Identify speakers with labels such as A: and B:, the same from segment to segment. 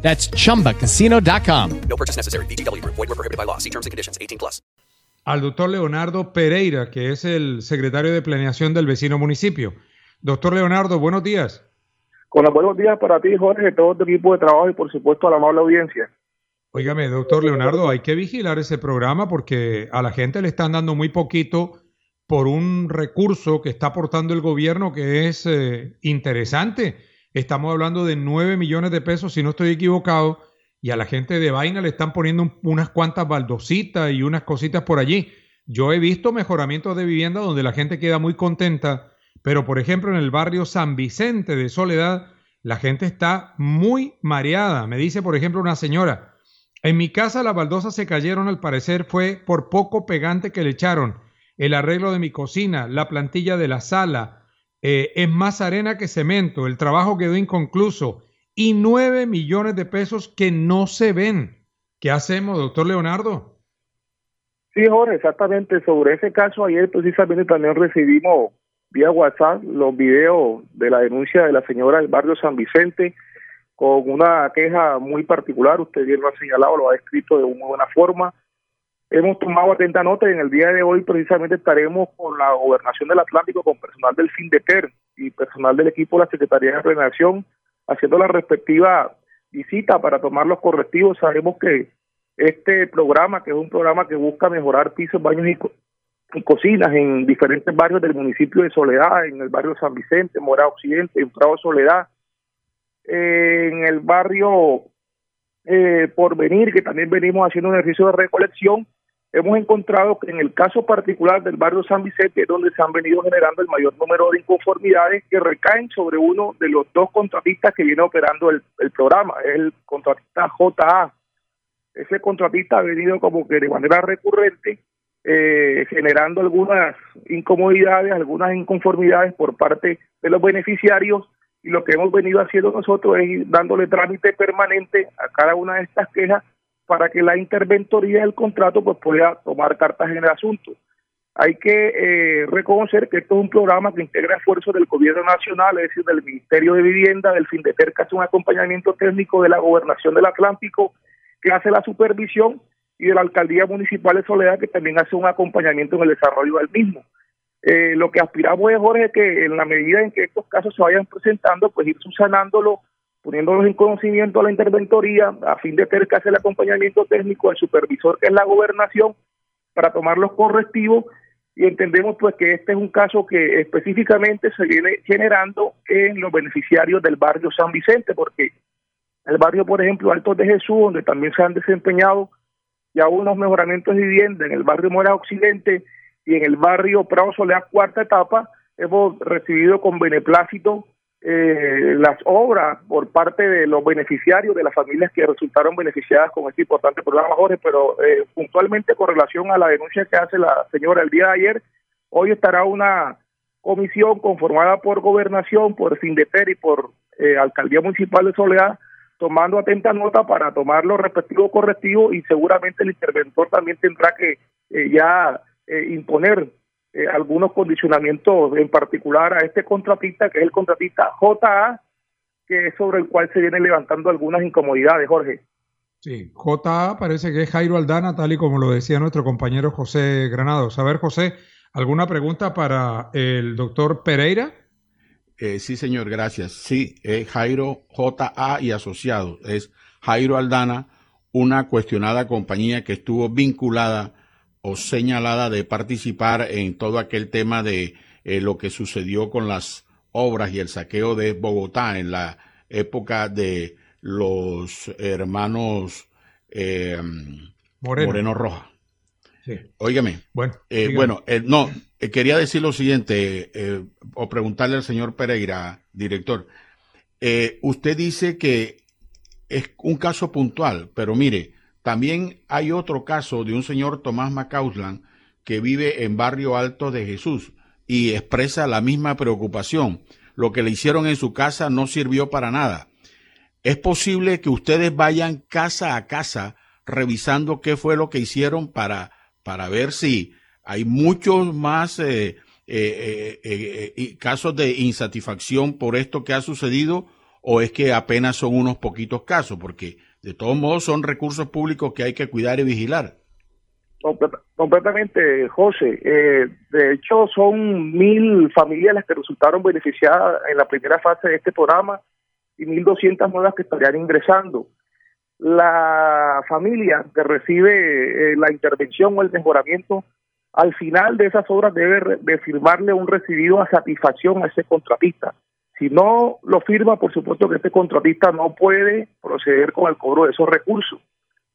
A: That's chumbacasino.com.
B: No purchase necessary. BGW. Void were prohibited by law. See terms and conditions. 18 plus.
C: al doctor Leonardo Pereira, que es el secretario de planeación del vecino municipio. Doctor Leonardo, buenos días.
D: Con los buenos días para ti, Jorge, todo tu equipo de trabajo y por supuesto a la amable audiencia.
C: Óigame, doctor Leonardo, hay que vigilar ese programa porque a la gente le están dando muy poquito por un recurso que está aportando el gobierno que es eh, interesante. Estamos hablando de 9 millones de pesos, si no estoy equivocado, y a la gente de vaina le están poniendo un- unas cuantas baldositas y unas cositas por allí. Yo he visto mejoramientos de vivienda donde la gente queda muy contenta, pero por ejemplo en el barrio San Vicente de Soledad, la gente está muy mareada. Me dice, por ejemplo, una señora, en mi casa las baldosas se cayeron, al parecer fue por poco pegante que le echaron. El arreglo de mi cocina, la plantilla de la sala, eh, es más arena que cemento, el trabajo quedó inconcluso y nueve millones de pesos que no se ven. ¿Qué hacemos, doctor Leonardo?
D: Sí, Jorge, exactamente. Sobre ese caso, ayer precisamente también recibimos vía WhatsApp los videos de la denuncia de la señora del barrio San Vicente con una queja muy particular. Usted bien lo ha señalado, lo ha escrito de muy buena forma. Hemos tomado atenta nota y en el día de hoy precisamente estaremos con la gobernación del Atlántico, con personal del FINDETER y personal del equipo de la Secretaría de Planeación haciendo la respectiva visita para tomar los correctivos. Sabemos que este programa, que es un programa que busca mejorar pisos, baños y, co- y cocinas en diferentes barrios del municipio de Soledad, en el barrio San Vicente, Mora Occidente, en Prado Soledad, en el barrio eh, Porvenir, que también venimos haciendo un ejercicio de recolección, hemos encontrado que en el caso particular del barrio San Vicente donde se han venido generando el mayor número de inconformidades que recaen sobre uno de los dos contratistas que viene operando el, el programa, el contratista JA. Ese contratista ha venido como que de manera recurrente eh, generando algunas incomodidades, algunas inconformidades por parte de los beneficiarios y lo que hemos venido haciendo nosotros es ir dándole trámite permanente a cada una de estas quejas para que la interventoría del contrato pues pueda tomar cartas en el asunto. Hay que eh, reconocer que esto es un programa que integra esfuerzos del gobierno nacional, es decir, del Ministerio de Vivienda, del FINDETER, que hace un acompañamiento técnico de la Gobernación del Atlántico, que hace la supervisión, y de la Alcaldía Municipal de Soledad, que también hace un acompañamiento en el desarrollo del mismo. Eh, lo que aspiramos es, Jorge, que en la medida en que estos casos se vayan presentando, pues ir subsanándolo, poniéndolos en conocimiento a la interventoría, a fin de tener que hacer el acompañamiento técnico al supervisor, que es la gobernación, para tomar los correctivos y entendemos pues que este es un caso que específicamente se viene generando en los beneficiarios del barrio San Vicente, porque el barrio, por ejemplo, Altos de Jesús, donde también se han desempeñado ya unos mejoramientos de vivienda en el barrio Mora Occidente y en el barrio Prado Soledad cuarta etapa, hemos recibido con beneplácito eh, las obras por parte de los beneficiarios, de las familias que resultaron beneficiadas con este importante programa, Jorge, pero eh, puntualmente con relación a la denuncia que hace la señora el día de ayer, hoy estará una comisión conformada por gobernación, por Sindeter y por eh, Alcaldía Municipal de Soledad, tomando atenta nota para tomar los respectivos correctivos y seguramente el interventor también tendrá que eh, ya eh, imponer eh, algunos condicionamientos en particular a este contratista, que es el contratista JA, que es sobre el cual se vienen levantando algunas incomodidades, Jorge.
C: Sí, JA parece que es Jairo Aldana, tal y como lo decía nuestro compañero José Granados. A ver, José, ¿alguna pregunta para el doctor Pereira?
E: Eh, sí, señor, gracias. Sí, es Jairo JA y asociado. Es Jairo Aldana, una cuestionada compañía que estuvo vinculada o señalada de participar en todo aquel tema de eh, lo que sucedió con las obras y el saqueo de Bogotá en la época de los hermanos eh,
C: Moreno.
E: Moreno. Roja.
C: Sí.
E: Óigame.
C: Bueno,
E: Eh, bueno, eh, no, quería decir lo siguiente, o preguntarle al señor Pereira, director. Usted dice que es un caso puntual, pero mire, También hay otro caso de un señor Tomás Macauslan que vive en Barrio Alto de Jesús y expresa la misma preocupación. Lo que le hicieron en su casa no sirvió para nada. Es posible que ustedes vayan casa a casa revisando qué fue lo que hicieron para, para ver si hay muchos más eh, eh, eh, casos de insatisfacción por esto que ha sucedido o es que apenas son unos poquitos casos, porque de todos modos son recursos públicos que hay que cuidar y vigilar.
D: completamente, José. de hecho, son mil familias las que resultaron beneficiadas en la primera fase de este programa y mil doscientas nuevas que estarían ingresando la familia que recibe la intervención o el mejoramiento al final de esas obras debe de firmarle un recibido a satisfacción a ese contratista. Si no lo firma, por supuesto que este contratista no puede proceder con el cobro de esos recursos.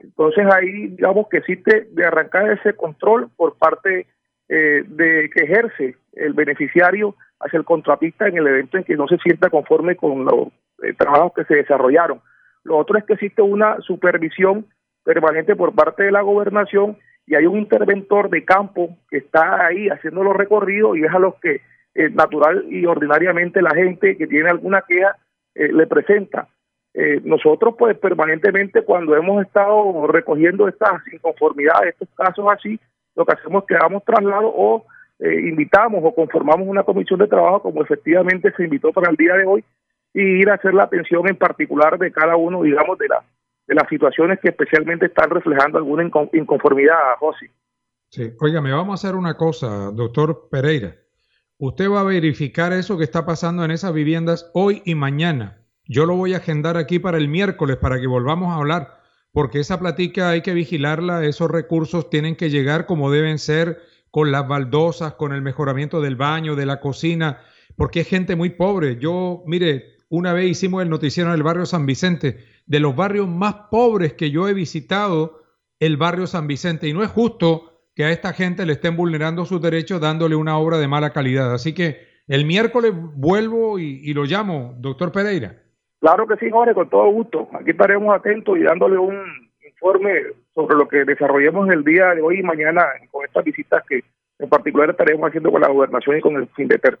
D: Entonces ahí digamos que existe de arrancar ese control por parte eh, de que ejerce el beneficiario hacia el contratista en el evento en que no se sienta conforme con los eh, trabajos que se desarrollaron. Lo otro es que existe una supervisión permanente por parte de la gobernación y hay un interventor de campo que está ahí haciendo los recorridos y es a los que eh, natural y ordinariamente la gente que tiene alguna queja eh, le presenta. Eh, nosotros pues permanentemente cuando hemos estado recogiendo estas inconformidades, estos casos así, lo que hacemos es que damos traslado o invitamos o conformamos una comisión de trabajo como efectivamente se invitó para el día de hoy y ir a hacer la atención en particular de cada uno, digamos, de la de las situaciones que especialmente están reflejando alguna inconformidad, José.
C: Sí, oiga, me vamos a hacer una cosa, doctor Pereira. Usted va a verificar eso que está pasando en esas viviendas hoy y mañana. Yo lo voy a agendar aquí para el miércoles para que volvamos a hablar, porque esa platica hay que vigilarla, esos recursos tienen que llegar como deben ser, con las baldosas, con el mejoramiento del baño, de la cocina, porque es gente muy pobre. Yo, mire, una vez hicimos el noticiero en el barrio San Vicente, de los barrios más pobres que yo he visitado, el barrio San Vicente. Y no es justo que a esta gente le estén vulnerando sus derechos dándole una obra de mala calidad. Así que el miércoles vuelvo y, lo llamo, doctor Pereira.
D: Claro que sí, Jorge, con todo gusto. Aquí estaremos atentos y dándole un informe sobre lo que desarrollemos el día de hoy y mañana con estas visitas que en particular estaremos haciendo con la gobernación y con el FINDETER.